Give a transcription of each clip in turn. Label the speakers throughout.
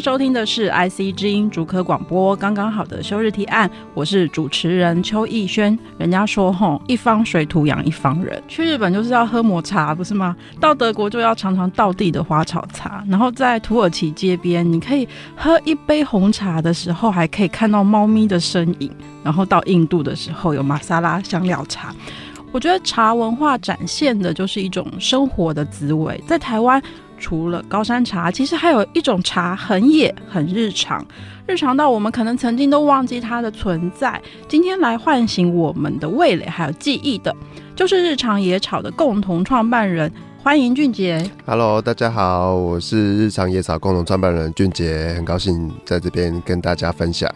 Speaker 1: 收听的是 IC 之音主科广播，刚刚好的休日提案，我是主持人邱逸轩。人家说吼，一方水土养一方人，去日本就是要喝抹茶，不是吗？到德国就要尝尝道地的花草茶，然后在土耳其街边，你可以喝一杯红茶的时候，还可以看到猫咪的身影。然后到印度的时候，有玛莎拉香料茶。我觉得茶文化展现的就是一种生活的滋味，在台湾。除了高山茶，其实还有一种茶很野、很日常，日常到我们可能曾经都忘记它的存在。今天来唤醒我们的味蕾还有记忆的，就是日常野草的共同创办人，欢迎俊杰。
Speaker 2: Hello，大家好，我是日常野草共同创办人俊杰，很高兴在这边跟大家分享。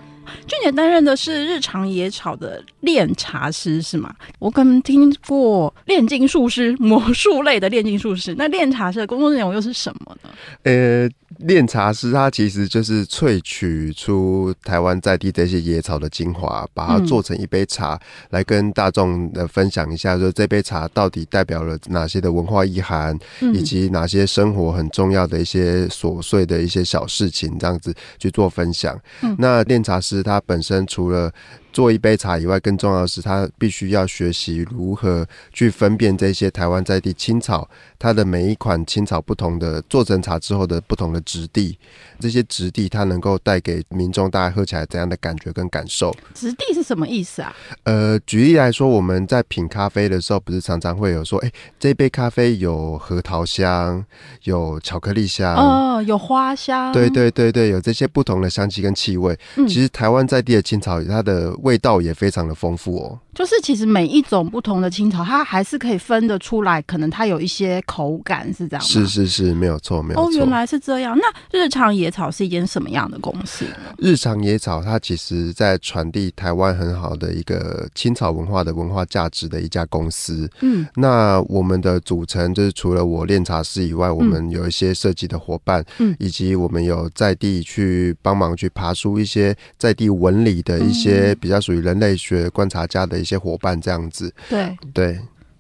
Speaker 1: 俊杰担任的是日常野草的炼茶师，是吗？我可能听过炼金术师、魔术类的炼金术师，那炼茶师的工作内容又是什么呢？
Speaker 2: 呃。炼茶师他其实就是萃取出台湾在地这些野草的精华，把它做成一杯茶，来跟大众的分享一下，说这杯茶到底代表了哪些的文化意涵，以及哪些生活很重要的一些琐碎的一些小事情，这样子去做分享。那炼茶师他本身除了做一杯茶以外，更重要的是他必须要学习如何去分辨这些台湾在地青草，它的每一款青草不同的做成茶之后的不同的质地，这些质地它能够带给民众大家喝起来怎样的感觉跟感受？
Speaker 1: 质地是什么意思啊？
Speaker 2: 呃，举例来说，我们在品咖啡的时候，不是常常会有说，哎、欸，这杯咖啡有核桃香，有巧克力香，
Speaker 1: 哦，有花香，
Speaker 2: 对对对对，有这些不同的香气跟气味。嗯、其实台湾在地的青草，它的味道也非常的丰富哦。
Speaker 1: 就是其实每一种不同的青草，它还是可以分得出来，可能它有一些口感是这样？
Speaker 2: 是是是，没有错，没有错。
Speaker 1: 哦，原来是这样。那日常野草是一间什么样的公司呢？
Speaker 2: 日常野草它其实在传递台湾很好的一个青草文化的文化价值的一家公司。嗯，那我们的组成就是除了我练茶师以外，我们有一些设计的伙伴，嗯，以及我们有在地去帮忙去爬梳一些在地纹理的一些比较属于人类学观察家的。一些伙伴这样子，
Speaker 1: 对
Speaker 2: 对，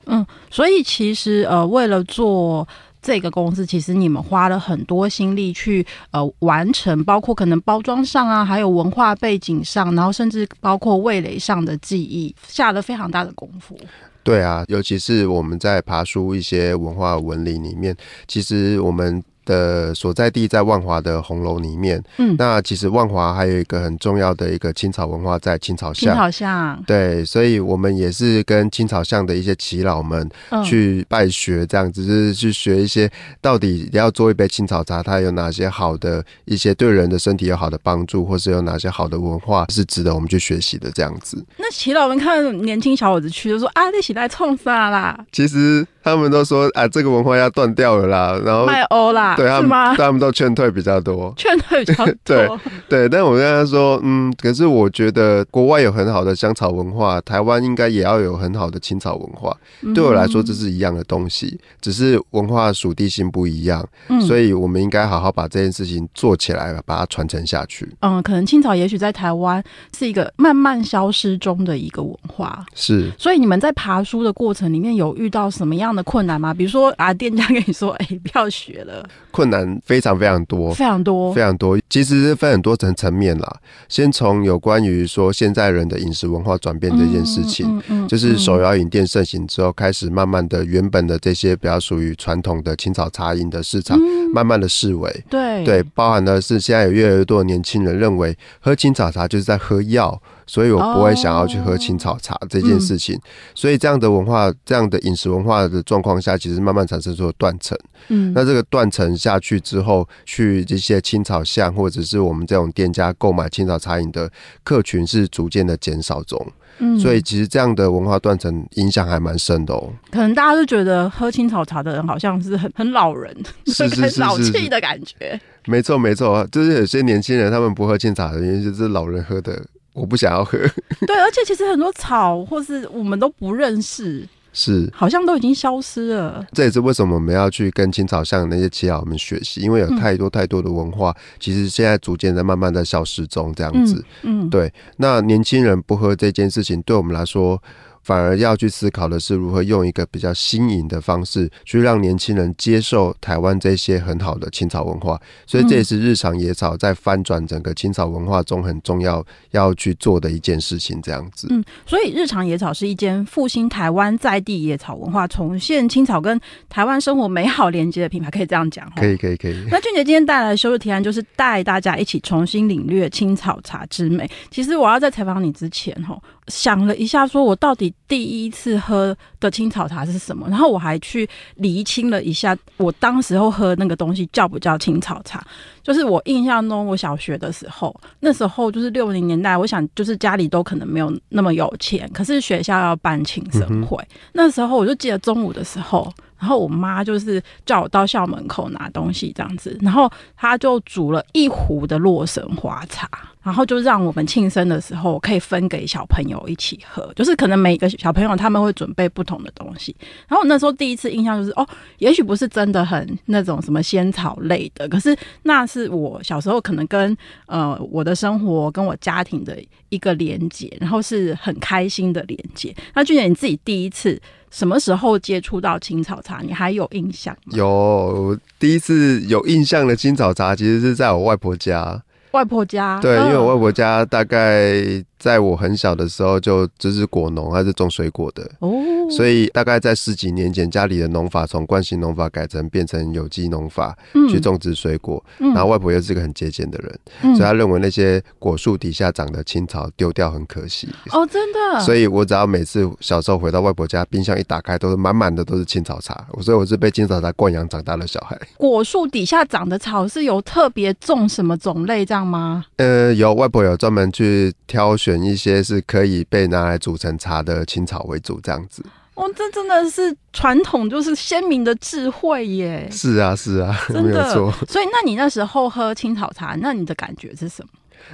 Speaker 1: 嗯，所以其实呃，为了做这个公司，其实你们花了很多心力去呃完成，包括可能包装上啊，还有文化背景上，然后甚至包括味蕾上的记忆，下了非常大的功夫。
Speaker 2: 对啊，尤其是我们在爬书一些文化纹理里面，其实我们。的所在地在万华的红楼里面，嗯，那其实万华还有一个很重要的一个青草文化在青草巷，
Speaker 1: 青草巷，
Speaker 2: 对，所以我们也是跟青草巷的一些耆老们去拜学，这样子，就是去学一些到底要做一杯青草茶，它有哪些好的一些对人的身体有好的帮助，或是有哪些好的文化是值得我们去学习的这样子。
Speaker 1: 那耆老们看年轻小伙子去就说啊，你起来冲啥啦？
Speaker 2: 其实。他们都说啊，这个文化要断掉了啦，然后
Speaker 1: 卖欧啦，
Speaker 2: 对他们，
Speaker 1: 吗
Speaker 2: 他们都劝退比较多，
Speaker 1: 劝退比较多。
Speaker 2: 对对，但我跟他说，嗯，可是我觉得国外有很好的香草文化，台湾应该也要有很好的青草文化。嗯、对我来说，这是一样的东西，只是文化属地性不一样，嗯、所以我们应该好好把这件事情做起来，把它传承下去。
Speaker 1: 嗯，可能青草也许在台湾是一个慢慢消失中的一个文化，
Speaker 2: 是。
Speaker 1: 所以你们在爬书的过程里面有遇到什么样的困难吗？比如说啊，店家跟你说，哎、欸，不要学了。
Speaker 2: 困难非常非常多，
Speaker 1: 非常多，
Speaker 2: 非常多。其实是分很多层层面啦。先从有关于说现在人的饮食文化转变这件事情，嗯嗯嗯、就是手摇饮店盛行之后，开始慢慢的原本的这些比较属于传统的青草茶饮的市场，嗯、慢慢的视为。
Speaker 1: 对
Speaker 2: 对，包含的是现在有越来越多的年轻人认为喝青草茶就是在喝药。所以我不会想要去喝青草茶这件事情，所以这样的文化、这样的饮食文化的状况下，其实慢慢产生出了断层。嗯，那这个断层下去之后，去这些青草巷或者是我们这种店家购买青草茶饮的客群是逐渐的减少中。嗯，所以其实这样的文化断层影响还蛮深的哦。
Speaker 1: 可能大家都觉得喝青草茶的人好像是很很老人，
Speaker 2: 是 是是是
Speaker 1: 老气的感觉。
Speaker 2: 没错没错，就是有些年轻人他们不喝青草的原因就是老人喝的，我不想要喝。
Speaker 1: 对，而且其实很多草或是我们都不认识。
Speaker 2: 是，
Speaker 1: 好像都已经消失了。
Speaker 2: 这也是为什么我们要去跟清朝像那些耆老们学习，因为有太多太多的文化，嗯、其实现在逐渐在慢慢的消失中。这样子，嗯，嗯对。那年轻人不喝这件事情，对我们来说。反而要去思考的是如何用一个比较新颖的方式，去让年轻人接受台湾这些很好的青草文化。所以这也是日常野草在翻转整个青草文化中很重要要去做的一件事情。这样子，
Speaker 1: 嗯，所以日常野草是一间复兴台湾在地野草文化、重现青草跟台湾生活美好连接的品牌，可以这样讲。
Speaker 2: 可以，可以，可以。
Speaker 1: 那俊杰今天带来的休日提案就是带大家一起重新领略青草茶之美。其实我要在采访你之前，哈。想了一下，说我到底第一次喝的青草茶是什么？然后我还去厘清了一下，我当时候喝那个东西叫不叫青草茶？就是我印象中，我小学的时候，那时候就是六零年代，我想就是家里都可能没有那么有钱，可是学校要办庆生会，那时候我就记得中午的时候。然后我妈就是叫我到校门口拿东西这样子，然后她就煮了一壶的洛神花茶，然后就让我们庆生的时候可以分给小朋友一起喝，就是可能每个小朋友他们会准备不同的东西。然后我那时候第一次印象就是哦，也许不是真的很那种什么仙草类的，可是那是我小时候可能跟呃我的生活跟我家庭的一个连接，然后是很开心的连接。那俊杰你自己第一次。什么时候接触到青草茶？你还有印象？
Speaker 2: 有，第一次有印象的青草茶，其实是在我外婆家。
Speaker 1: 外婆家，
Speaker 2: 对，因为我外婆家大概。在我很小的时候，就就是果农，他是种水果的哦，所以大概在十几年前，家里的农法从惯性农法改成变成有机农法，去种植水果。然后外婆又是个很节俭的人，所以他认为那些果树底下长的青草丢掉很可惜。
Speaker 1: 哦，真的。
Speaker 2: 所以我只要每次小时候回到外婆家，冰箱一打开，都是满满的都是青草茶。所以我是被青草茶灌养长大的小孩。
Speaker 1: 果树底下长的草是有特别种什么种类这样吗？
Speaker 2: 呃，有，外婆有专门去挑选。选一些是可以被拿来煮成茶的青草为主，这样子。
Speaker 1: 哦，这真的是传统，就是鲜明的智慧耶。
Speaker 2: 是啊，是啊，
Speaker 1: 真
Speaker 2: 没有错。
Speaker 1: 所以，那你那时候喝青草茶，那你的感觉是什么？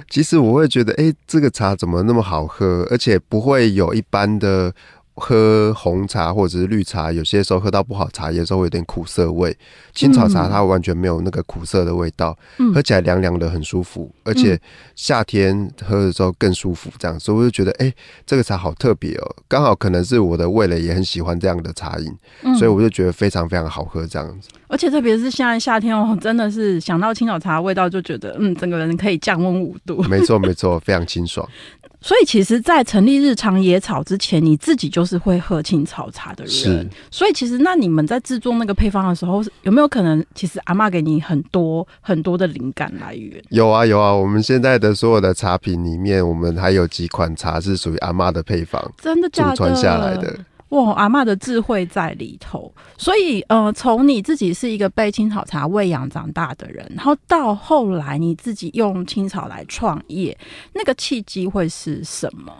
Speaker 2: 其实我会觉得，哎、欸，这个茶怎么那么好喝，而且不会有一般的。喝红茶或者是绿茶，有些时候喝到不好茶，有时候会有点苦涩味。青草茶它完全没有那个苦涩的味道，嗯、喝起来凉凉的，很舒服。而且夏天喝的时候更舒服，这样，所以我就觉得，哎、欸，这个茶好特别哦。刚好可能是我的味蕾也很喜欢这样的茶饮，嗯、所以我就觉得非常非常好喝这样子。
Speaker 1: 而且特别是现在夏天哦，真的是想到青草茶的味道，就觉得嗯，整个人可以降温五度。
Speaker 2: 没错没错，非常清爽。
Speaker 1: 所以其实，在成立日常野草之前，你自己就是会喝青草茶的人。是。所以其实，那你们在制作那个配方的时候，有没有可能，其实阿妈给你很多很多的灵感来源？
Speaker 2: 有啊有啊，我们现在的所有的茶品里面，我们还有几款茶是属于阿妈的配方，
Speaker 1: 真的假的？祖传下来的。哇，阿嬷的智慧在里头，所以呃，从你自己是一个被青草茶喂养长大的人，然后到后来你自己用青草来创业，那个契机会是什么？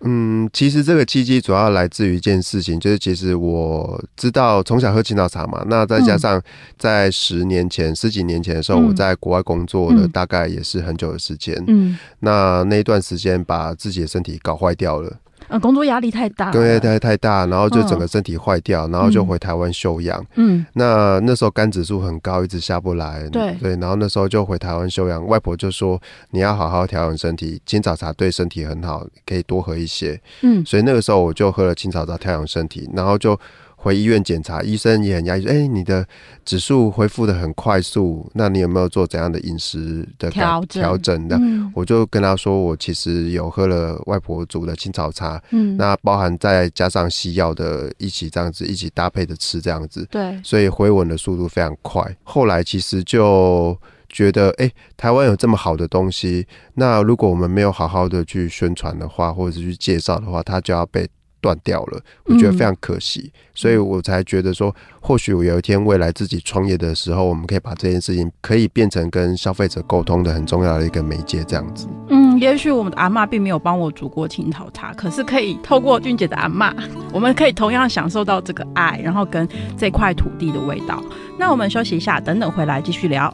Speaker 2: 嗯，其实这个契机主要来自于一件事情，就是其实我知道从小喝青草茶嘛，那再加上在十年前、嗯、十几年前的时候，我在国外工作了，大概也是很久的时间，嗯，那那一段时间把自己的身体搞坏掉了。
Speaker 1: 呃，工作压力太大，
Speaker 2: 对，太太大，然后就整个身体坏掉，嗯、然后就回台湾休养。嗯，那那时候肝指数很高，一直下不来。对对，然后那时候就回台湾休养。外婆就说：“你要好好调养身体，青草茶对身体很好，可以多喝一些。”嗯，所以那个时候我就喝了青草茶调养身体，然后就。回医院检查，医生也很压抑，说：“哎、欸，你的指数恢复的很快速，那你有没有做怎样的饮食的调整？调整的？”嗯、我就跟他说：“我其实有喝了外婆煮的青草茶，嗯，那包含再加上西药的一起这样子一起搭配着吃，这样子，对，所以回稳的速度非常快。后来其实就觉得，哎、欸，台湾有这么好的东西，那如果我们没有好好的去宣传的话，或者是去介绍的话，它就要被。”断掉了，我觉得非常可惜，嗯、所以我才觉得说，或许我有一天未来自己创业的时候，我们可以把这件事情可以变成跟消费者沟通的很重要的一个媒介，这样子。
Speaker 1: 嗯，也许我们的阿妈并没有帮我煮过青草茶，可是可以透过俊杰的阿妈，我们可以同样享受到这个爱，然后跟这块土地的味道。那我们休息一下，等等回来继续聊。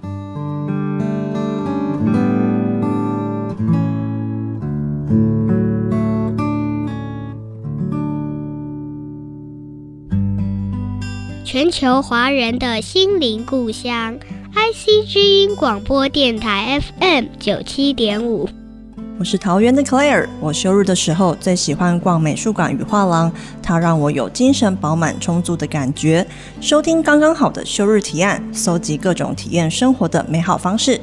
Speaker 3: 全球华人的心灵故乡，IC 之音广播电台 FM 九七点五。
Speaker 4: 我是桃园的 Claire，我休日的时候最喜欢逛美术馆与画廊，它让我有精神饱满充足的感觉。收听刚刚好的休日提案，搜集各种体验生活的美好方式。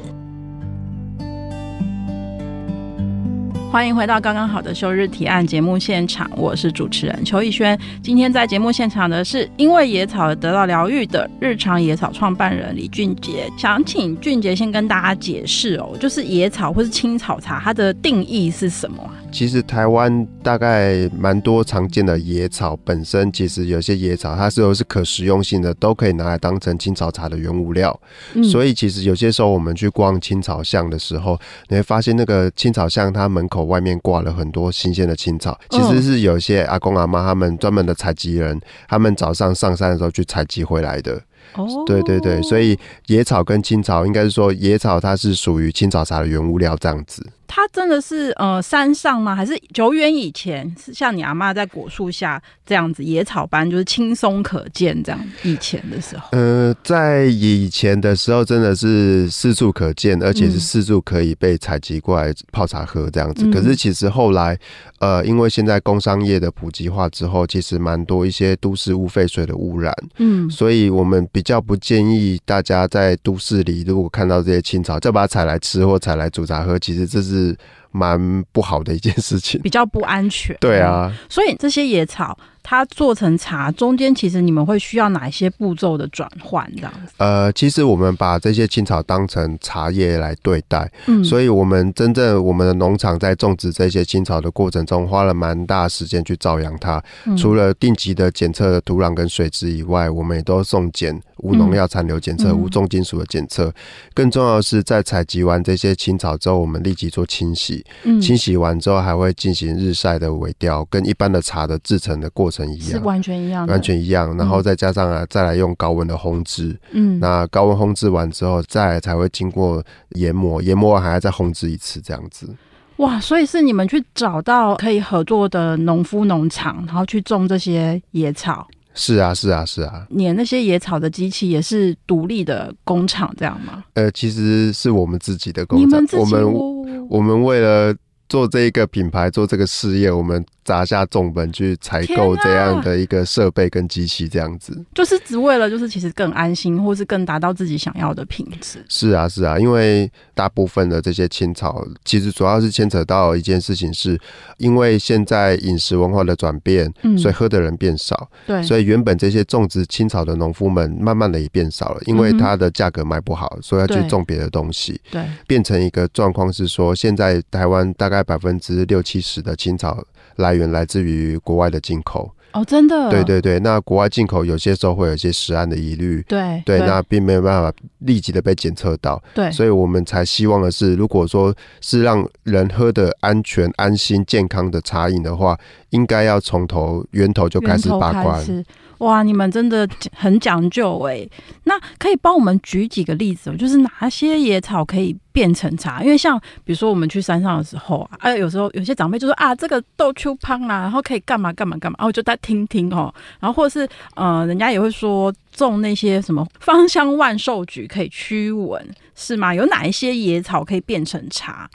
Speaker 1: 欢迎回到刚刚好的休日提案节目现场，我是主持人邱逸轩。今天在节目现场的是因为野草而得到疗愈的日常野草创办人李俊杰。想请俊杰先跟大家解释哦，就是野草或是青草茶，它的定义是什么？
Speaker 2: 其实台湾大概蛮多常见的野草，本身其实有些野草它是都是可食用性的，都可以拿来当成青草茶的原物料。嗯、所以其实有些时候我们去逛青草巷的时候，你会发现那个青草巷它门口外面挂了很多新鲜的青草，其实是有些阿公阿妈他们专门的采集人，他们早上上山的时候去采集回来的。哦，对对对，所以野草跟青草应该是说野草它是属于青草茶的原物料这样子。
Speaker 1: 它真的是呃山上吗？还是久远以前是像你阿妈在果树下这样子野草般就是轻松可见这样？以前的时候，
Speaker 2: 呃，在以前的时候真的是四处可见，而且是四处可以被采集过来泡茶喝这样子。嗯、可是其实后来呃，因为现在工商业的普及化之后，其实蛮多一些都市污废水的污染，嗯，所以我们比较不建议大家在都市里如果看到这些青草，就把它采来吃或采来煮茶喝。其实这是。是蛮不好的一件事情，
Speaker 1: 比较不安全。
Speaker 2: 对啊，
Speaker 1: 所以这些野草。它做成茶中间，其实你们会需要哪一些步骤的转换这样子？
Speaker 2: 呃，其实我们把这些青草当成茶叶来对待，嗯，所以我们真正我们的农场在种植这些青草的过程中，花了蛮大时间去照养它。嗯、除了定期的检测土壤跟水质以外，我们也都送检无农药残留检测、无重金属的检测。更重要的是，在采集完这些青草之后，我们立即做清洗。嗯，清洗完之后还会进行日晒的萎凋，跟一般的茶的制成的过程。一样，是
Speaker 1: 完全一样，
Speaker 2: 完全一样。然后再加上啊，再来用高温的烘制，嗯，那高温烘制完之后，再才会经过研磨，研磨完还要再烘制一次，这样子。
Speaker 1: 哇，所以是你们去找到可以合作的农夫农场，然后去种这些野草。
Speaker 2: 是啊，是啊，是啊。
Speaker 1: 碾那些野草的机器也是独立的工厂，这样吗？
Speaker 2: 呃，其实是我们自己的工厂，你们自己，我们我们为了做这一个品牌，做这个事业，我们。砸下重本去采购这样的一个设备跟机器，这样子、啊、
Speaker 1: 就是只为了就是其实更安心，或是更达到自己想要的品质。
Speaker 2: 是啊，是啊，因为大部分的这些青草，其实主要是牵扯到一件事情是，是因为现在饮食文化的转变，嗯，所以喝的人变少，对，所以原本这些种植青草的农夫们，慢慢的也变少了，因为它的价格卖不好，所以要去种别的东西，对，变成一个状况是说，现在台湾大概百分之六七十的青草。来源来自于国外的进口
Speaker 1: 哦，真的，
Speaker 2: 对对对，那国外进口有些时候会有一些食安的疑虑，对对，那并没有办法立即的被检测到，对，所以我们才希望的是，如果说是让人喝的安全、安心、健康的茶饮的话，应该要从头源头就开始把关。
Speaker 1: 哇，你们真的很讲究哎！那可以帮我们举几个例子，就是哪些野草可以变成茶？因为像比如说我们去山上的时候啊，哎，有时候有些长辈就说啊，这个豆秋芳啦，然后可以干嘛干嘛干嘛，然后就在听听哦。然后或是呃，人家也会说种那些什么芳香万寿菊可以驱蚊，是吗？有哪一些野草可以变成茶？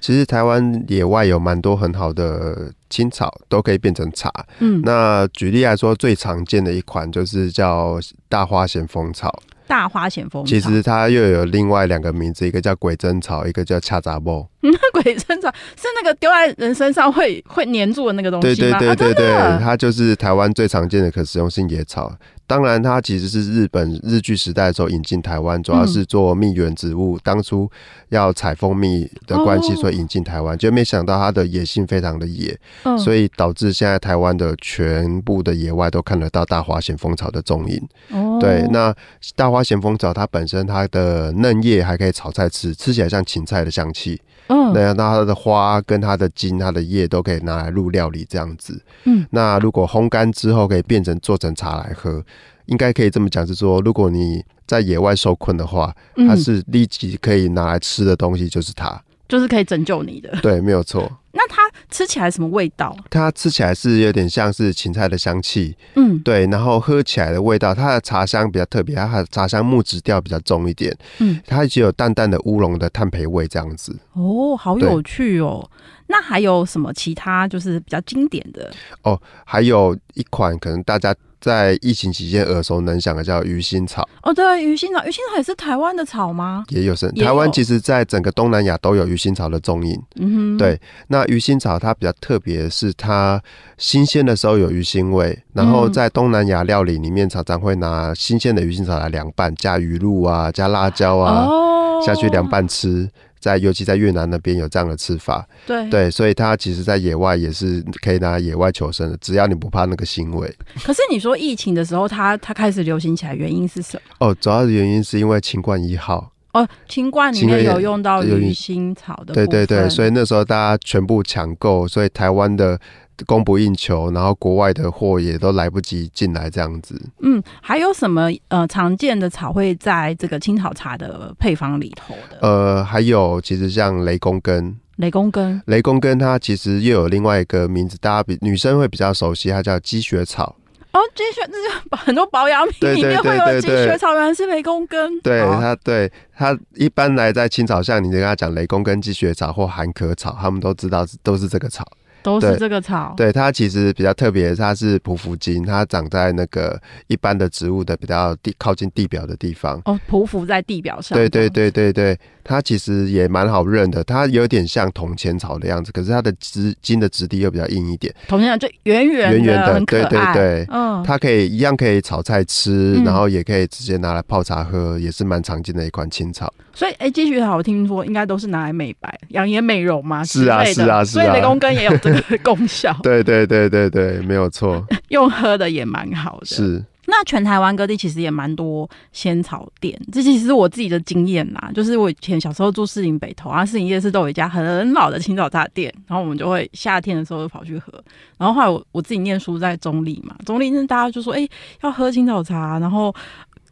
Speaker 2: 其实台湾野外有蛮多很好的青草，都可以变成茶。嗯，那举例来说，最常见的一款就是叫大花咸丰草。
Speaker 1: 大花咸丰草，
Speaker 2: 其实它又有另外两个名字，一个叫鬼针草，一个叫恰杂木。
Speaker 1: 嗯，鬼针草是那个丢在人身上会会粘住的那个东西吗？
Speaker 2: 对对对对对，
Speaker 1: 啊、
Speaker 2: 它就是台湾最常见的可食用性野草。当然，它其实是日本日据时代的时候引进台湾，主要是做蜜源植物。嗯、当初要采蜂蜜的关系，所以引进台湾，就、哦、没想到它的野性非常的野，嗯、所以导致现在台湾的全部的野外都看得到大花咸丰草的踪影。哦，对，那大花咸丰草它本身它的嫩叶还可以炒菜吃，吃起来像芹菜的香气。嗯，那那它的花跟它的茎、它的叶都可以拿来入料理这样子。嗯，那如果烘干之后可以变成做成茶来喝，应该可以这么讲，是说如果你在野外受困的话，它是立即可以拿来吃的东西，就是它，
Speaker 1: 就是可以拯救你的。
Speaker 2: 对，没有错。
Speaker 1: 那它吃起来什么味道？
Speaker 2: 它吃起来是有点像是芹菜的香气，嗯，对。然后喝起来的味道，它的茶香比较特别，它的茶香木质调比较重一点，嗯，它只有淡淡的乌龙的炭焙味这样子。
Speaker 1: 哦，好有趣哦。那还有什么其他就是比较经典的？
Speaker 2: 哦，还有一款可能大家。在疫情期间耳熟能详的叫鱼腥草
Speaker 1: 哦，对，鱼腥草，鱼腥草也是台湾的草吗？
Speaker 2: 也有是台湾，其实在整个东南亚都有鱼腥草的踪影。嗯哼，对，那鱼腥草它比较特别，是它新鲜的时候有鱼腥味，然后在东南亚料理里面常常会拿新鲜的鱼腥草来凉拌，加鱼露啊，加辣椒啊、哦、下去凉拌吃。在尤其在越南那边有这样的吃法，对对，所以它其实，在野外也是可以拿来野外求生的，只要你不怕那个腥味。
Speaker 1: 可是你说疫情的时候，它它开始流行起来，原因是什么？
Speaker 2: 哦，主要的原因是因为新冠一号
Speaker 1: 哦，清冠里面有用到鱼腥草的，
Speaker 2: 对对对，所以那时候大家全部抢购，所以台湾的。供不应求，然后国外的货也都来不及进来，这样子。
Speaker 1: 嗯，还有什么呃常见的草会在这个青草茶的配方里头的？
Speaker 2: 呃，还有其实像雷公根，
Speaker 1: 雷公根，
Speaker 2: 雷公根它其实又有另外一个名字，大家比女生会比较熟悉，它叫积雪草。
Speaker 1: 哦，积雪那就 很多保养品里面会有积雪草，原来是雷公根。
Speaker 2: 对它，对它一般来在青草像，你跟他讲雷公根、积雪草或寒壳草，他们都知道都是这个草。
Speaker 1: 都是这个草，
Speaker 2: 对，对它其实比较特别，它是匍匐茎，它长在那个一般的植物的比较地靠近地表的地方。
Speaker 1: 哦，匍匐在地表上。
Speaker 2: 对对对对对，它其实也蛮好认的，它有点像铜钱草的样子，可是它的枝茎的质地又比较硬一点。
Speaker 1: 铜钱草就圆圆圆圆的，
Speaker 2: 对对对，嗯，它可以一样可以炒菜吃，嗯、然后也可以直接拿来泡茶喝，也是蛮常见的一款青草。
Speaker 1: 所以，哎、欸，积雪草我听说应该都是拿来美白、养颜、美容嘛？
Speaker 2: 是啊，是啊，是啊。所以
Speaker 1: 雷公根也有这个 功效。
Speaker 2: 对对对对对，没有错。
Speaker 1: 用喝的也蛮好的。
Speaker 2: 是。
Speaker 1: 那全台湾各地其实也蛮多仙草店，这其实是我自己的经验啦。就是我以前小时候住士林北投啊，士林夜市都有一家很老的青草茶店，然后我们就会夏天的时候就跑去喝。然后后来我我自己念书在中立嘛，中立那大家就说，哎、欸，要喝青草茶，然后。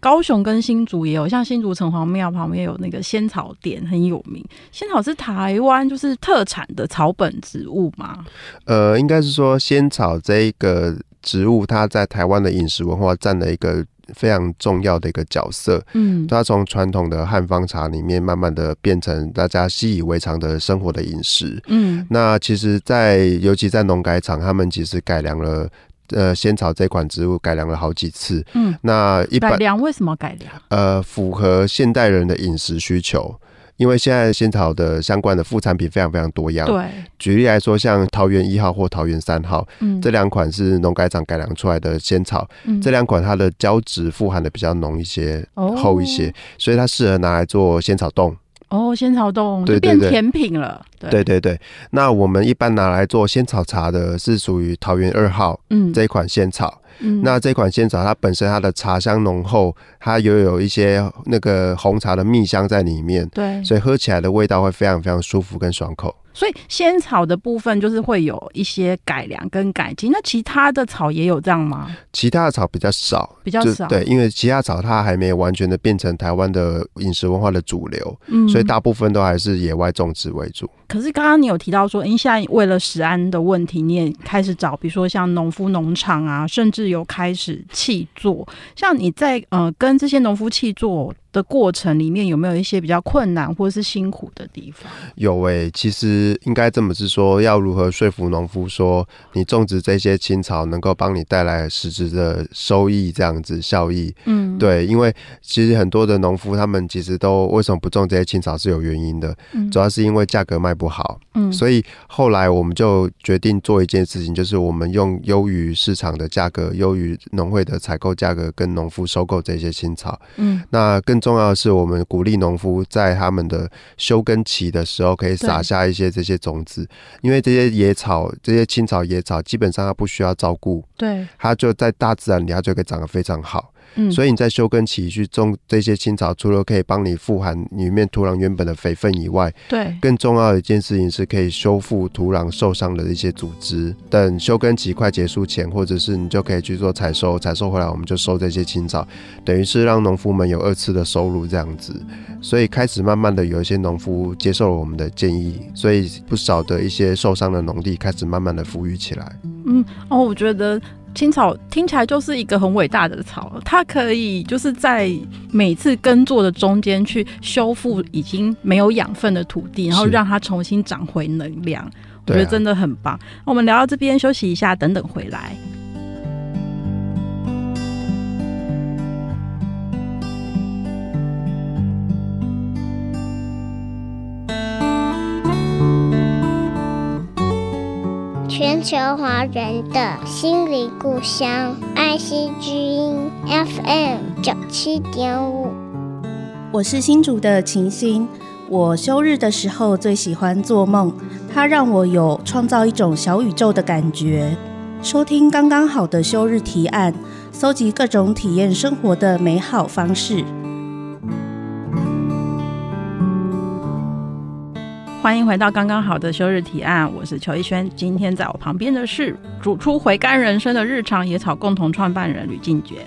Speaker 1: 高雄跟新竹也有，像新竹城隍庙旁边有那个仙草店，很有名。仙草是台湾就是特产的草本植物吗？
Speaker 2: 呃，应该是说仙草这一个植物，它在台湾的饮食文化占了一个非常重要的一个角色。嗯，它从传统的汉方茶里面，慢慢的变成大家习以为常的生活的饮食。嗯，那其实在，在尤其在农改场，他们其实改良了。呃，仙草这款植物改良了好几次。嗯，那一般
Speaker 1: 改良为什么改良？
Speaker 2: 呃，符合现代人的饮食需求，因为现在仙草的相关的副产品非常非常多样。对，举例来说，像桃园一号或桃园三号，嗯，这两款是农改场改良出来的仙草。嗯，这两款它的胶质富含的比较浓一些，哦、厚一些，所以它适合拿来做仙草冻。
Speaker 1: 哦，仙草冻就变甜品了。对
Speaker 2: 对对对，那我们一般拿来做仙草茶的是属于桃园二号，嗯，这一款仙草。嗯，那这款仙草它本身它的茶香浓厚，它又有一些那个红茶的蜜香在里面，对，所以喝起来的味道会非常非常舒服跟爽口。
Speaker 1: 所以仙草的部分就是会有一些改良跟改进，那其他的草也有这样吗？
Speaker 2: 其他的草比较少，
Speaker 1: 比较少。
Speaker 2: 对，因为其他草它还没有完全的变成台湾的饮食文化的主流，嗯，所以大部分都还是野外种植为主。
Speaker 1: 可是刚刚你有提到说，因现在为了食安的问题，你也开始找，比如说像农夫农场啊，甚至有开始契作。像你在呃跟这些农夫契作的过程里面有没有一些比较困难或者是辛苦的地方？
Speaker 2: 有诶、欸，其实应该这么是说，要如何说服农夫说你种植这些青草能够帮你带来实质的收益，这样子效益？嗯，对，因为其实很多的农夫他们其实都为什么不种这些青草是有原因的，嗯、主要是因为价格卖不好。嗯，所以后来我们就决定做一件事情，就是我们用优于市场的价格，优于农会的采购价格，跟农夫收购这些青草。嗯，那更重要的是，我们鼓励农夫在他们的休耕期的时候，可以撒下一些这些种子，因为这些野草、这些青草、野草基本上它不需要照顾，对，它就在大自然里，它就可以长得非常好。嗯，所以你在休耕期去种这些青草，除了可以帮你富含里面土壤原本的肥分以外，对，更重要的一件事情是可以修复土壤受伤的一些组织。等休耕期快结束前，或者是你就可以去做采收，采收回来我们就收这些青草，等于是让农夫们有二次的收入这样子。所以开始慢慢的有一些农夫接受了我们的建议，所以不少的一些受伤的农地开始慢慢的复育起来。
Speaker 1: 嗯，哦，我觉得。青草听起来就是一个很伟大的草，它可以就是在每次耕作的中间去修复已经没有养分的土地，然后让它重新长回能量。我觉得真的很棒。我们聊到这边休息一下，等等回
Speaker 3: 来。球华人的心灵故乡爱惜之音 FM 九七点五。
Speaker 4: 我是新竹的晴心。我休日的时候最喜欢做梦，它让我有创造一种小宇宙的感觉。收听刚刚好的休日提案，搜集各种体验生活的美好方式。
Speaker 1: 欢迎回到刚刚好的休日提案，我是邱逸轩。今天在我旁边的是煮出回甘人生的日常野草共同创办人吕静觉。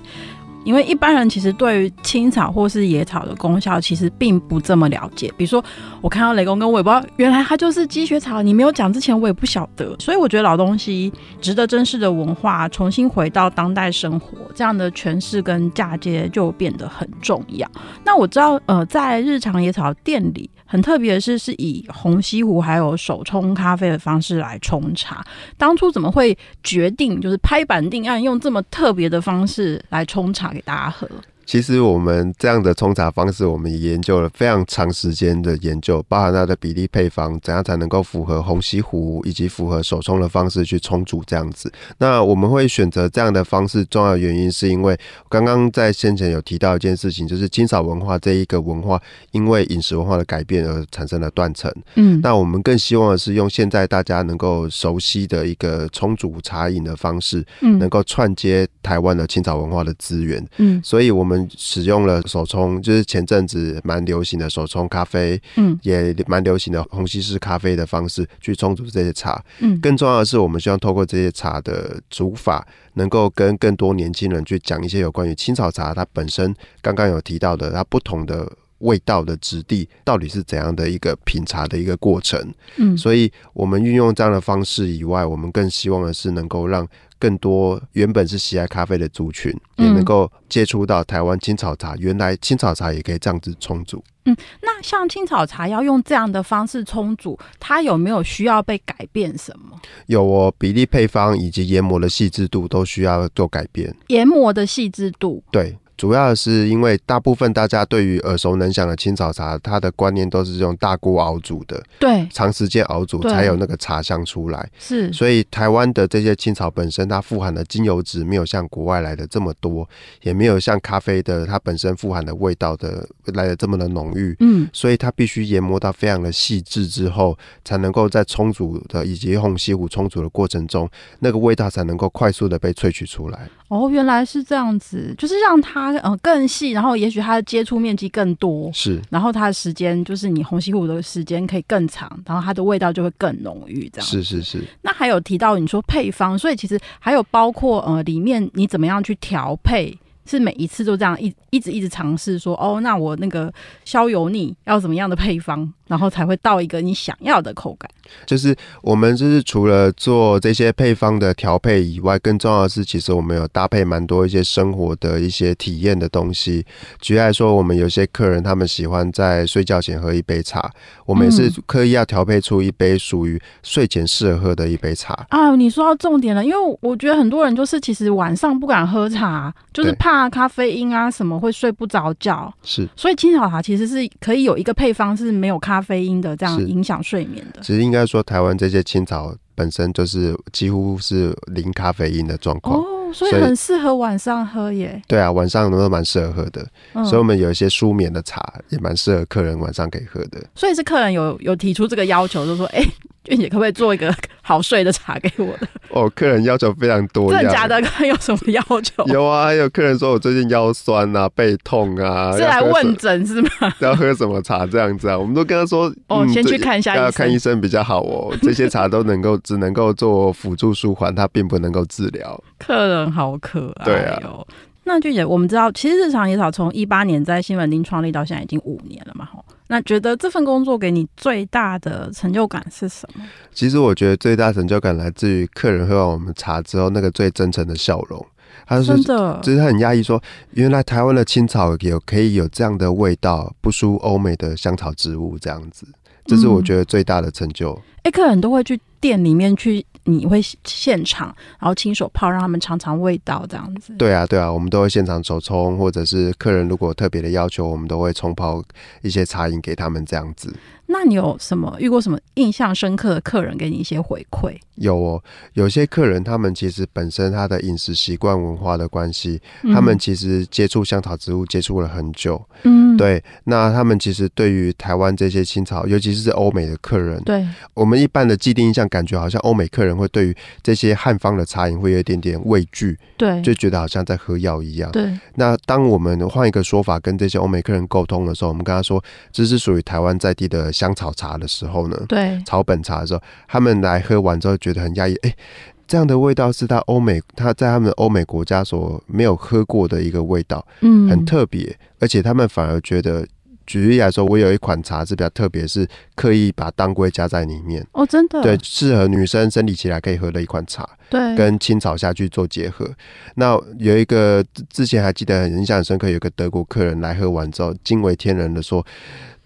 Speaker 1: 因为一般人其实对于青草或是野草的功效其实并不这么了解。比如说，我看到雷公根，我也不知道原来它就是积雪草。你没有讲之前，我也不晓得。所以我觉得老东西值得珍视的文化，重新回到当代生活，这样的诠释跟嫁接就变得很重要。那我知道，呃，在日常野草店里。很特别的是，是以红西湖还有手冲咖啡的方式来冲茶。当初怎么会决定就是拍板定案，用这么特别的方式来冲茶给大家喝？
Speaker 2: 其实我们这样的冲茶方式，我们也研究了非常长时间的研究，包含它的比例配方，怎样才能够符合虹吸壶以及符合手冲的方式去冲煮这样子。那我们会选择这样的方式，重要的原因是因为刚刚在先前有提到一件事情，就是青草文化这一个文化，因为饮食文化的改变而产生了断层。嗯，那我们更希望的是用现在大家能够熟悉的一个冲煮茶饮的方式，嗯，能够串接台湾的青草文化的资源。嗯，所以我们。使用了手冲，就是前阵子蛮流行的手冲咖啡，嗯，也蛮流行的虹吸式咖啡的方式去冲煮这些茶，嗯，更重要的是，我们希望透过这些茶的煮法，能够跟更多年轻人去讲一些有关于青草茶它本身刚刚有提到的它不同的味道的质地到底是怎样的一个品茶的一个过程，嗯，所以我们运用这样的方式以外，我们更希望的是能够让。更多原本是喜爱咖啡的族群，也能够接触到台湾青草茶。原来青草茶也可以这样子冲煮。
Speaker 1: 嗯，那像青草茶要用这样的方式冲煮，它有没有需要被改变什么？
Speaker 2: 有哦，比例配方以及研磨的细致度都需要做改变。
Speaker 1: 研磨的细致度，
Speaker 2: 对。主要是因为大部分大家对于耳熟能详的青草茶，它的观念都是用大锅熬煮的，对，长时间熬煮才有那个茶香出来。是，所以台湾的这些青草本身，它富含的精油质没有像国外来的这么多，也没有像咖啡的它本身富含的味道的来的这么的浓郁。嗯，所以它必须研磨到非常的细致之后，才能够在冲煮的以及虹吸壶冲煮的过程中，那个味道才能够快速的被萃取出来。
Speaker 1: 哦，原来是这样子，就是让它呃更细，然后也许它的接触面积更多，是，然后它的时间就是你红西湖的时间可以更长，然后它的味道就会更浓郁，这样
Speaker 2: 是是是。
Speaker 1: 那还有提到你说配方，所以其实还有包括呃里面你怎么样去调配，是每一次都这样一一直一直尝试说哦，那我那个消油腻要怎么样的配方？然后才会到一个你想要的口感。
Speaker 2: 就是我们就是除了做这些配方的调配以外，更重要的是，其实我们有搭配蛮多一些生活的一些体验的东西。举例来说，我们有些客人他们喜欢在睡觉前喝一杯茶，我们也是刻意要调配出一杯属于睡前适合喝的一杯茶。
Speaker 1: 啊，你说到重点了，因为我觉得很多人就是其实晚上不敢喝茶，就是怕咖啡因啊什么会睡不着觉。
Speaker 2: 是，
Speaker 1: 所以青草茶其实是可以有一个配方是没有咖啡因的，这样影响睡眠的。
Speaker 2: 其实应该说，台湾这些青草本身就是几乎是零咖啡因的状况。哦
Speaker 1: 所以很适合晚上喝耶。
Speaker 2: 对啊，晚上都蛮适合喝的。嗯。所以我们有一些舒眠的茶，也蛮适合客人晚上可以喝的。
Speaker 1: 所以是客人有有提出这个要求，就说：“哎、欸，俊姐可不可以做一个好睡的茶给我的？”
Speaker 2: 哦，客人要求非常多。
Speaker 1: 真的假的？客 人有什么要求？
Speaker 2: 有啊，还有客人说我最近腰酸啊、背痛啊，
Speaker 1: 是来问诊是吗？
Speaker 2: 要喝什么茶这样子啊？我们都跟他说：“
Speaker 1: 哦，嗯、先去看一下
Speaker 2: 要看医生比较好哦。这些茶都能够只能够做辅助舒缓，它并不能够治疗。”
Speaker 1: 客人好可
Speaker 2: 爱哦。
Speaker 1: 那俊姐，我们知道，其实日常野草从一八年在新门町创立到现在已经五年了嘛，吼。那觉得这份工作给你最大的成就感是什么？
Speaker 2: 其实我觉得最大成就感来自于客人喝完我们茶之后那个最真诚的笑容。他说：“真的，就是他很压抑，说原来台湾的青草有可以有这样的味道，不输欧美的香草植物这样子。这是我觉得最大的成就。
Speaker 1: 哎、嗯，客人都会去店里面去。”你会现场，然后亲手泡，让他们尝尝味道，这样子。
Speaker 2: 对啊，对啊，我们都会现场手冲，或者是客人如果特别的要求，我们都会冲泡一些茶饮给他们，这样子。
Speaker 1: 那你有什么遇过什么印象深刻的客人给你一些回馈？
Speaker 2: 有哦，有些客人他们其实本身他的饮食习惯文化的关系，嗯，他们其实接触香草植物接触了很久。嗯，对。那他们其实对于台湾这些青草，尤其是欧美的客人，
Speaker 1: 对
Speaker 2: 我们一般的既定印象，感觉好像欧美客人会对于这些汉方的茶饮会有一点点畏惧，
Speaker 1: 对，
Speaker 2: 就觉得好像在喝药一样。
Speaker 1: 对。
Speaker 2: 那当我们换一个说法跟这些欧美客人沟通的时候，我们跟他说，这是属于台湾在地的香草茶的时候呢，
Speaker 1: 对，
Speaker 2: 草本茶的时候，他们来喝完之后觉得很压抑，哎，这样的味道是他欧美他在他们欧美国家所没有喝过的一个味道，嗯，很特别，而且他们反而觉得，举例来说，我有一款茶是比较特别，是刻意把当归加在里面，
Speaker 1: 哦，真的，
Speaker 2: 对，适合女生生理期来可以喝的一款茶，
Speaker 1: 对，
Speaker 2: 跟青草下去做结合。那有一个之前还记得很印象很深刻，有一个德国客人来喝完之后，惊为天人的说。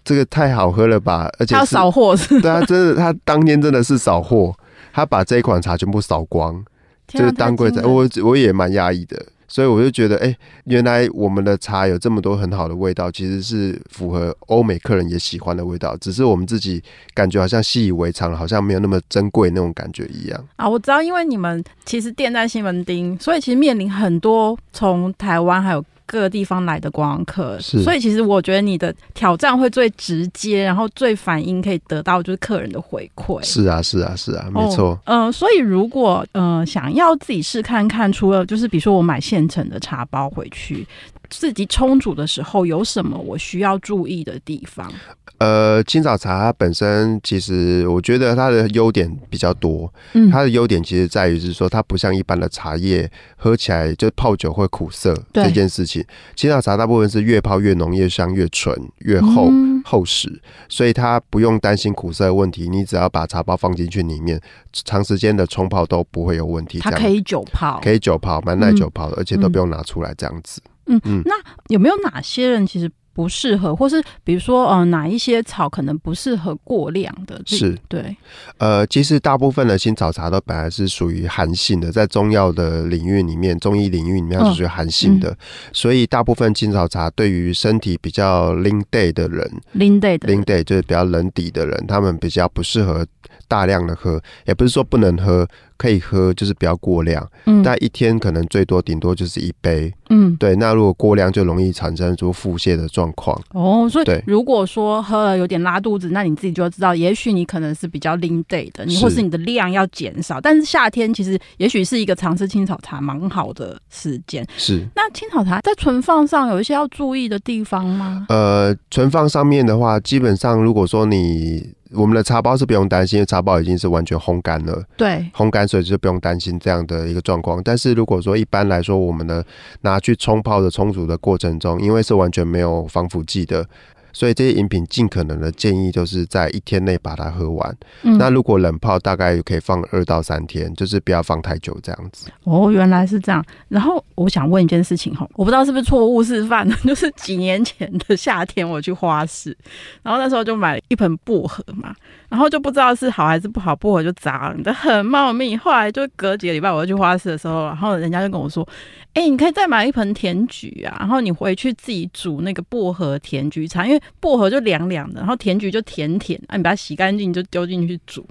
Speaker 2: 这个太好喝了吧！而且
Speaker 1: 他扫货是？
Speaker 2: 对啊，真的，他当天真的是扫货，他把这一款茶全部扫光，就是当归茶。我我也蛮压抑的，所以我就觉得，哎，原来我们的茶有这么多很好的味道，其实是符合欧美客人也喜欢的味道，只是我们自己感觉好像习以为常了，好像没有那么珍贵那种感觉一样
Speaker 1: 啊。我知道，因为你们其实店在西门町，所以其实面临很多从台湾还有。各个地方来的观光客，所以其实我觉得你的挑战会最直接，然后最反应可以得到就是客人的回馈。
Speaker 2: 是啊，是啊，是啊，没错。
Speaker 1: 嗯、哦呃，所以如果呃想要自己试看看，除了就是比如说我买现成的茶包回去。自己冲煮的时候有什么我需要注意的地方？
Speaker 2: 呃，青草茶它本身其实我觉得它的优点比较多。嗯，它的优点其实在于是说它不像一般的茶叶喝起来就泡酒会苦涩这件事情。青草茶大部分是越泡越浓、越香、越纯、越厚、嗯、厚实，所以它不用担心苦涩的问题。你只要把茶包放进去里面，长时间的冲泡都不会有问题。
Speaker 1: 它可以久泡，
Speaker 2: 可以久泡，蛮耐久泡的，嗯，而且都不用拿出来这样子。
Speaker 1: 嗯嗯，那有没有哪些人其实不适合，或是比如说呃哪一些草可能不适合过量的？
Speaker 2: 是，
Speaker 1: 对，
Speaker 2: 呃，其实大部分的青草茶都本来是属于寒性的，在中药的领域里面，中医领域里面是属于寒性的，所以大部分青草茶对于身体比较拎 day 的人，
Speaker 1: 拎 day 的
Speaker 2: 拎 day 就是比较冷底的人，他们比较不适合大量的喝，也不是说不能喝。可以喝，就是不要过量。嗯，但一天可能最多顶多就是一杯。嗯，对。那如果过量，就容易产生出腹泻的状况。
Speaker 1: 哦，所以如果说喝了有点拉肚子，那你自己就要知道，也许你可能是比较 lean day 的，你或是你的量要减少。但是夏天其实也许是一个尝试青草茶蛮好的时间。
Speaker 2: 是。
Speaker 1: 那青草茶在存放上有一些要注意的地方吗？
Speaker 2: 呃，存放上面的话，基本上如果说你。我们的茶包是不用担心，因为茶包已经是完全烘干了。
Speaker 1: 对，
Speaker 2: 烘干所以就不用担心这样的一个状况。但是如果说一般来说，我们的拿去冲泡的冲煮的过程中，因为是完全没有防腐剂的，所以这些饮品尽可能的建议就是在一天内把它喝完。
Speaker 1: 嗯，
Speaker 2: 那如果冷泡，大概可以放二到三天，就是不要放太久这样子。
Speaker 1: 哦，原来是这样。然后我想问一件事情哈，我不知道是不是错误示范，就是几年前的夏天我去花市，然后那时候就买了一盆薄荷嘛，然后就不知道是好还是不好，薄荷就砸了，很茂密。后来就隔几个礼拜我就去花市的时候，然后人家就跟我说。哎、你可以再买一盆甜菊啊，然后你回去自己煮那个薄荷甜菊茶，因为薄荷就凉凉的，然后甜菊就甜甜，啊，你把它洗干净就丢进去煮，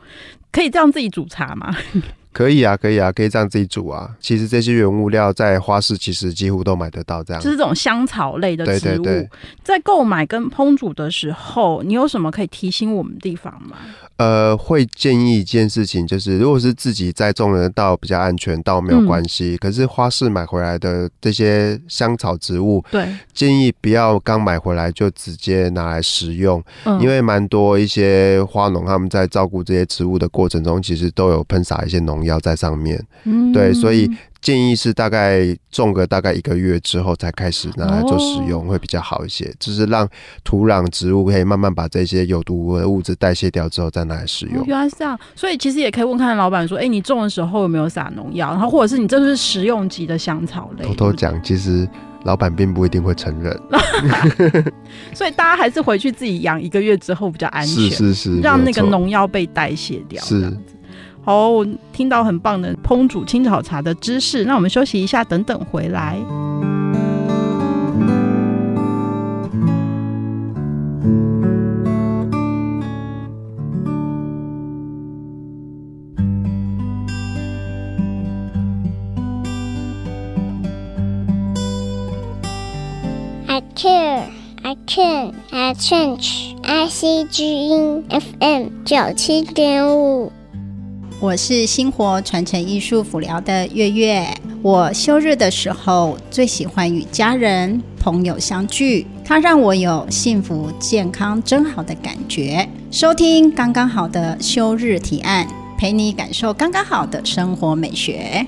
Speaker 1: 可以这样自己煮茶吗？
Speaker 2: 可以啊，可以啊，可以这样自己煮啊。其实这些原物料在花市其实几乎都买得到，这样
Speaker 1: 就是这种香草类的植物。
Speaker 2: 对对对，
Speaker 1: 在购买跟烹煮的时候，你有什么可以提醒我们的地方吗？
Speaker 2: 呃，会建议一件事情，就是如果是自己栽种的稻比较安全，倒没有关系。嗯、可是花市买回来的这些香草植物，
Speaker 1: 对，
Speaker 2: 建议不要刚买回来就直接拿来食用，
Speaker 1: 嗯、
Speaker 2: 因为蛮多一些花农他们在照顾这些植物的过程中，其实都有喷洒一些农药在上面。
Speaker 1: 嗯，
Speaker 2: 对，所以。建议是大概种个大概一个月之后才开始拿来做使用，会比较好一些。哦、就是让土壤植物可以慢慢把这些有毒的物质代谢掉之后再拿来使用。
Speaker 1: 哦、原来是这样，所以其实也可以问看老板说：“哎、欸，你种的时候有没有撒农药？然后或者是你这是食用级的香草类？”偷
Speaker 2: 偷讲，其实老板并不一定会承认。
Speaker 1: 所以大家还是回去自己养一个月之后比较安全。
Speaker 2: 是是是，
Speaker 1: 让那个农药被代谢掉。
Speaker 2: 是。
Speaker 1: 好，我听到很棒的烹煮青草茶的知识，那我们休息一下，等等回来。
Speaker 3: I care, I can, I change. I C G 音 F M 九七点五。
Speaker 5: 我是星活传承艺术辅疗的月月。我休日的时候最喜欢与家人朋友相聚，它让我有幸福、健康、真好的感觉。收听刚刚好的休日提案，陪你感受刚刚好的生活美学。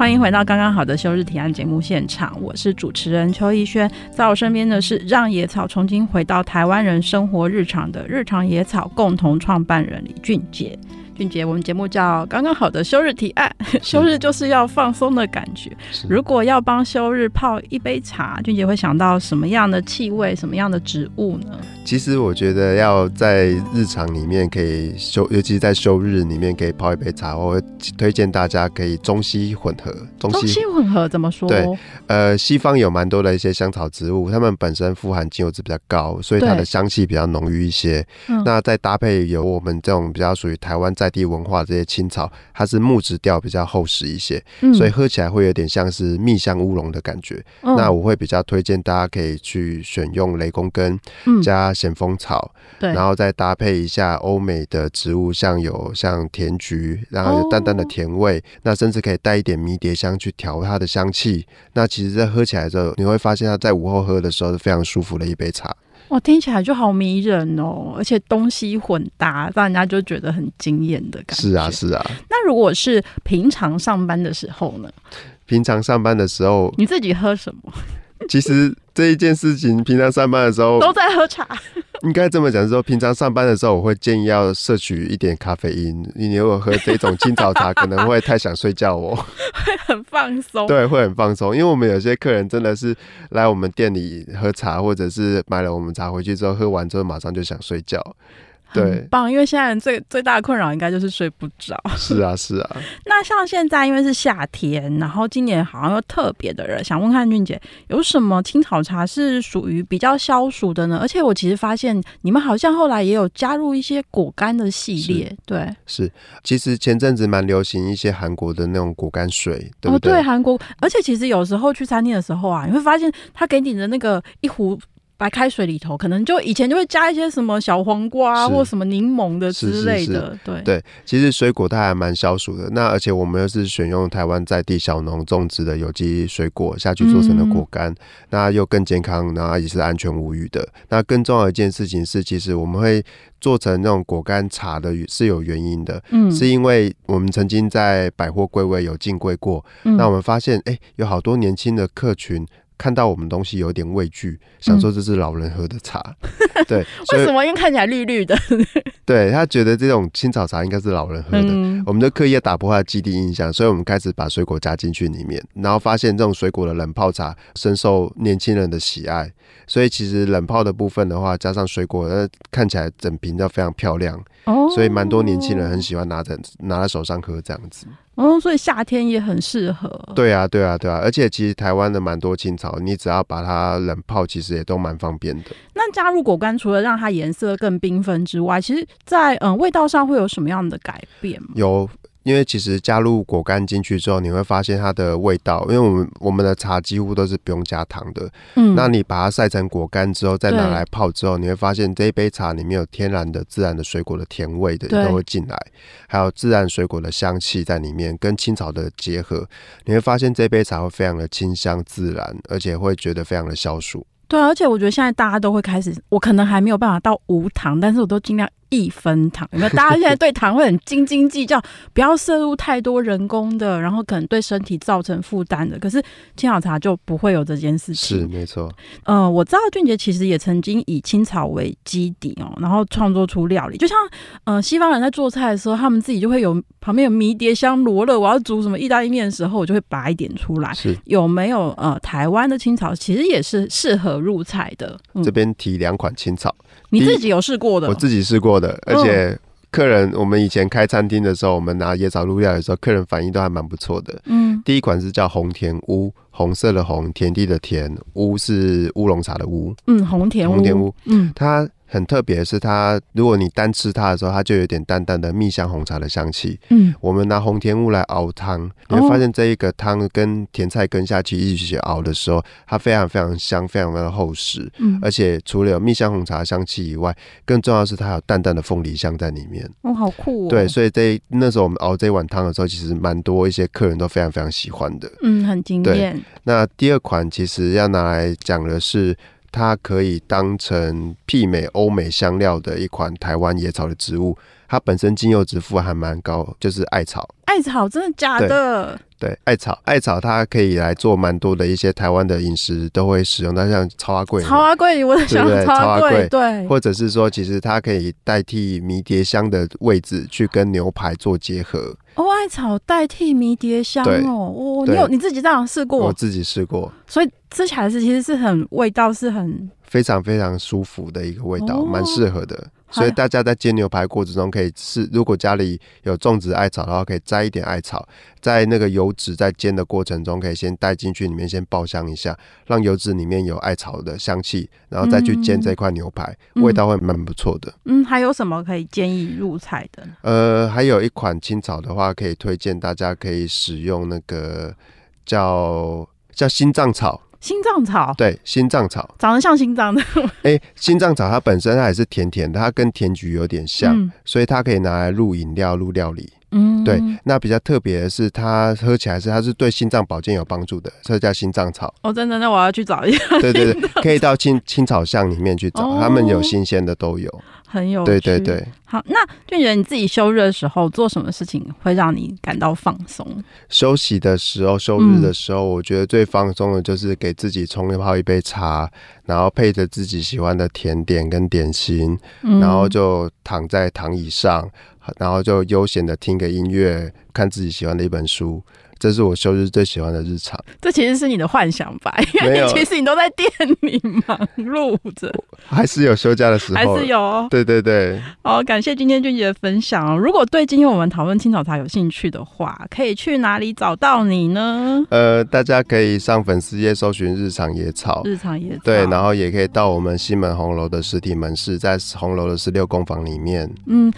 Speaker 1: 欢迎回到刚刚好的休日提案节目现场，我是主持人邱逸轩，在我身边的是让野草重新回到台湾人生活日常的日常野草共同创办人李俊杰。俊杰，我们节目叫刚刚好的休日提案，休日就是要放松的感觉。如果要帮休日泡一杯茶，俊杰会想到什么样的气味、什么样的植物呢？
Speaker 2: 其实我觉得要在日常里面可以休，尤其是在休日里面可以泡一杯茶，我会推荐大家可以中西混合。
Speaker 1: 中西，混合怎么说？
Speaker 2: 对，呃，西方有蛮多的一些香草植物，它们本身富含精油质比较高，所以它的香气比较浓郁一些。
Speaker 1: 嗯、
Speaker 2: 那再搭配有我们这种比较属于台湾在地文化这些青草，它是木质调比较厚实一些，
Speaker 1: 嗯、
Speaker 2: 所以喝起来会有点像是蜜香乌龙的感觉。
Speaker 1: 嗯、
Speaker 2: 那我会比较推荐大家可以去选用雷公根加咸丰草，
Speaker 1: 对，
Speaker 2: 然后再搭配一下欧美的植物，像有像甜菊，然后有淡淡的甜味，哦、那甚至可以带一点迷迭香去调它的香气。那其实，在喝起来之后，你会发现它在午后喝的时候是非常舒服的一杯茶。
Speaker 1: 哇，听起来就好迷人哦，而且东西混搭，让人家就觉得很惊艳的感觉。
Speaker 2: 是啊，是啊。
Speaker 1: 那如果是平常上班的时候呢？
Speaker 2: 平常上班的时候，
Speaker 1: 你自己喝什么？
Speaker 2: 其实这一件事情，平常上班的时候
Speaker 1: 都在喝茶。
Speaker 2: 应该这么讲，说平常上班的时候，我会建议要摄取一点咖啡因。你如果喝这种清早茶，可能会太想睡觉哦，
Speaker 1: 会很放松。
Speaker 2: 对，会很放松。因为我们有些客人真的是来我们店里喝茶，或者是买了我们茶回去之后，喝完之后马上就想睡觉。
Speaker 1: 对，棒，因为现在人最最大的困扰应该就是睡不着。
Speaker 2: 是啊，是啊。
Speaker 1: 那像现在因为是夏天，然后今年好像又特别的热，想问看俊姐有什么青草茶是属于比较消暑的呢？而且我其实发现你们好像后来也有加入一些果干的系列，对，
Speaker 2: 是。其实前阵子蛮流行一些韩国的那种果干水，对不对？
Speaker 1: 哦，对，韩国。而且其实有时候去餐厅的时候啊，你会发现他给你的那个一壶。白开水里头，可能就以前就会加一些什么小黄瓜
Speaker 2: 是
Speaker 1: 或什么柠檬的之类的，对
Speaker 2: 对，其实水果它还蛮消暑的。那而且我们又是选用台湾在地小农种植的有机水果下去做成的果干，嗯、那又更健康，然后也是安全无虞的。那更重要的一件事情是，其实我们会做成那种果干茶的，是有原因的。嗯，是因为我们曾经在百货柜位有进柜过，嗯、那我们发现，哎、欸，有好多年轻的客群。看到我们东西有点畏惧，想说这是老人喝的茶，嗯、对，
Speaker 1: 为什么？因为看起来绿绿的，
Speaker 2: 对，他觉得这种青草茶应该是老人喝的，嗯、我们就刻意打破他的既定印象，所以我们开始把水果加进去里面，然后发现这种水果的冷泡茶深受年轻人的喜爱，所以其实冷泡的部分的话，加上水果，那看起来整瓶都非常漂亮，哦，所以蛮多年轻人很喜欢拿着拿在手上喝这样子。
Speaker 1: 哦，所以夏天也很适合。
Speaker 2: 对啊，对啊，对啊，而且其实台湾的蛮多青草，你只要把它冷泡，其实也都蛮方便的。
Speaker 1: 那加入果干，除了让它颜色更缤纷之外，其实在嗯味道上会有什么样的改变吗？
Speaker 2: 有。因为其实加入果干进去之后，你会发现它的味道。因为我们我们的茶几乎都是不用加糖的。嗯，那你把它晒成果干之后，再拿来泡之后，你会发现这一杯茶里面有天然的、自然的水果的甜味的都会进来，还有自然水果的香气在里面，跟青草的结合，你会发现这杯茶会非常的清香自然，而且会觉得非常的消暑。
Speaker 1: 对，啊而且我觉得现在大家都会开始，我可能还没有办法到无糖，但是我都尽量。一分糖，有没有？大家现在对糖会很斤斤计较，不要摄入太多人工的，然后可能对身体造成负担的。可是青草茶就不会有这件事情。
Speaker 2: 是没错。
Speaker 1: 呃，我知道俊杰其实也曾经以青草为基底哦，然后创作出料理。就像呃西方人在做菜的时候，他们自己就会有旁边有迷迭香罗勒，我要煮什么意大利面的时候，我就会拔一点出来。
Speaker 2: 是
Speaker 1: 有没有呃台湾的青草，其实也是适合入菜的。
Speaker 2: 嗯、这边提两款青草。
Speaker 1: 你自己有试过的？
Speaker 2: 我自己试过的，而且客人，我们以前开餐厅的时候，我们拿椰草入料的时候，客人反应都还蛮不错的。嗯，第一款是叫红田乌，红色的红，田地的田，乌是乌龙茶的乌。嗯，红田乌，红田乌。嗯，它。很特别的是它，如果你单吃它的时候，它就有点淡淡的蜜香红茶的香气。嗯，我们拿红甜乌来熬汤，你会发现这一个汤跟甜菜根下去一起熬的时候，它非常非常香，非常非常的厚实。嗯，而且除了有蜜香红茶香气以外，更重要的是它有淡淡的凤梨香在里面。
Speaker 1: 哦，好酷哦！
Speaker 2: 对，所以这那时候我们熬这一碗汤的时候，其实蛮多一些客人都非常非常喜欢的。
Speaker 1: 嗯，很惊艳。
Speaker 2: 那第二款其实要拿来讲的是。它可以当成媲美欧美香料的一款台湾野草的植物，它本身精油指数还蛮高，就是艾草。
Speaker 1: 艾草真的假的？
Speaker 2: 对，艾草，艾草它可以来做蛮多的一些台湾的饮食都会使用，它像草仔粿，
Speaker 1: 草仔粿，我在想草仔粿，对，
Speaker 2: 或者是说，其实它可以代替迷迭香的位置去跟牛排做结合。
Speaker 1: 哦，艾草代替迷迭香哦，哦，你有你自己这样试过？
Speaker 2: 我自己试过，
Speaker 1: 所以吃起来是其实是很味道是很
Speaker 2: 非常非常舒服的一个味道，蛮适、哦、合的。所以大家在煎牛排过程中可以试，如果家里有种植艾草的话，可以摘一点艾草，在那个油脂在煎的过程中，可以先带进去里面先爆香一下，让油脂里面有艾草的香气，然后再去煎这块牛排，嗯、味道会蛮不错的。
Speaker 1: 嗯，还有什么可以建议入菜的？
Speaker 2: 呃，还有一款青草的话，可以推荐大家可以使用那个叫叫心脏草。
Speaker 1: 心脏草，
Speaker 2: 对，心脏草
Speaker 1: 长得像心脏的。
Speaker 2: 哎、欸，心脏草它本身它也是甜甜的，它跟甜菊有点像，嗯、所以它可以拿来入饮料、入料理。嗯，对，那比较特别的是，它喝起来是它是对心脏保健有帮助的，这叫心脏草。
Speaker 1: 哦，真的？那我要去找一下。
Speaker 2: 对对对，可以到青青草巷里面去找，他、哦、们有新鲜的都有，
Speaker 1: 很有趣。
Speaker 2: 对对对。
Speaker 1: 好，那俊杰你自己休日的时候做什么事情会让你感到放松？
Speaker 2: 休息的时候，休日的时候，嗯、我觉得最放松的就是给自己冲一泡一杯茶，然后配着自己喜欢的甜点跟点心，嗯、然后就躺在躺椅上。然后就悠闲的听个音乐，看自己喜欢的一本书，这是我休日最喜欢的日常。
Speaker 1: 这其实是你的幻想吧？因为其实你都在店里忙碌着，
Speaker 2: 还是有休假的时候，
Speaker 1: 还是有。
Speaker 2: 对对对。
Speaker 1: 好，感谢今天俊杰的分享。如果对今天我们讨论青草茶有兴趣的话，可以去哪里找到你呢？
Speaker 2: 呃，大家可以上粉丝页搜寻“日常野草”，
Speaker 1: 日常野草。
Speaker 2: 对，然后也可以到我们西门红楼的实体门市，在红楼的十六工坊里面。嗯。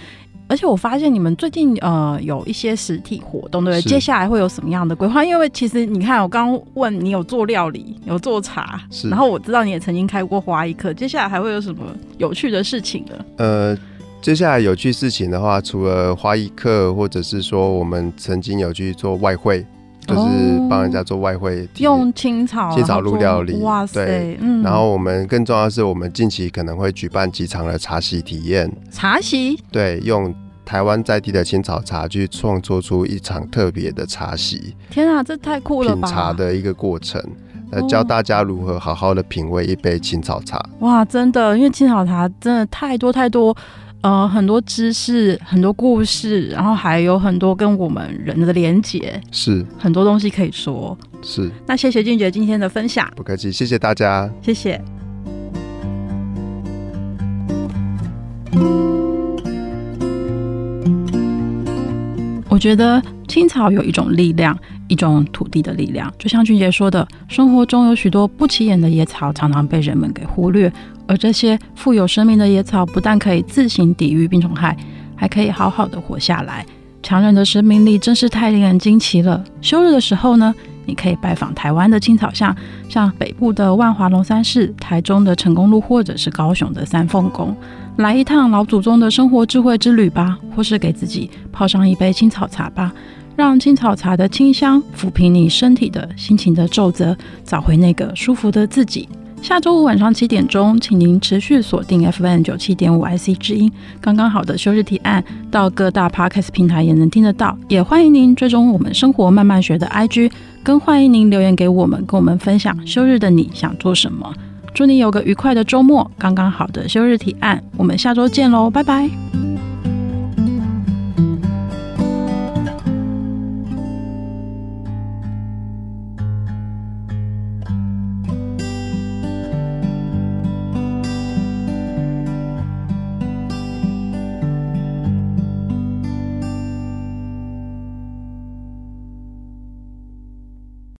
Speaker 1: 而且我发现你们最近呃有一些实体活动，对不对？接下来会有什么样的规划？因为其实你看，我刚刚问你有做料理，有做茶，
Speaker 2: 是。
Speaker 1: 然后我知道你也曾经开过花艺课，接下来还会有什么有趣的事情呢？
Speaker 2: 呃，接下来有趣事情的话，除了花艺课，或者是说我们曾经有去做外烩。就是帮人家做外汇，
Speaker 1: 用青草
Speaker 2: 青草入料理，
Speaker 1: 哇塞！
Speaker 2: 对，嗯。然后我们更重要的是，我们近期可能会举办几场的茶席体验。
Speaker 1: 茶席？
Speaker 2: 对，用台湾在地的青草茶去创作出一场特别的茶席。
Speaker 1: 天啊，这太酷了吧！
Speaker 2: 品茶的一个过程，呃，教大家如何好好的品味一杯青草茶。
Speaker 1: 哇，真的，因为青草茶真的太多太多。呃，很多知识，很多故事，然后还有很多跟我们人的连结，
Speaker 2: 是很
Speaker 1: 多东西可以说。
Speaker 2: 是，
Speaker 1: 那谢谢俊杰今天的分享，
Speaker 2: 不客气，谢谢大家，
Speaker 1: 谢谢。我觉得青草有一种力量，一种土地的力量，就像俊杰说的，生活中有许多不起眼的野草，常常被人们给忽略。而这些富有生命的野草，不但可以自行抵御病虫害，还可以好好的活下来。强韧的生命力真是太令人惊奇了。休日的时候呢，你可以拜访台湾的青草巷，像北部的万华龙山寺、台中的成功路，或者是高雄的三凤宫，来一趟老祖宗的生活智慧之旅吧，或是给自己泡上一杯青草茶吧，让青草茶的清香抚平你身体的心情的皱褶，找回那个舒服的自己。下周五晚上七点钟，请您持续锁定 FM 九七点五 IC 之音，刚刚好的休日提案，到各大 Podcast 平台也能听得到。也欢迎您追踪我们生活慢慢学的 IG，更欢迎您留言给我们，跟我们分享休日的你想做什么。祝你有个愉快的周末，刚刚好的休日提案，我们下周见喽，拜拜。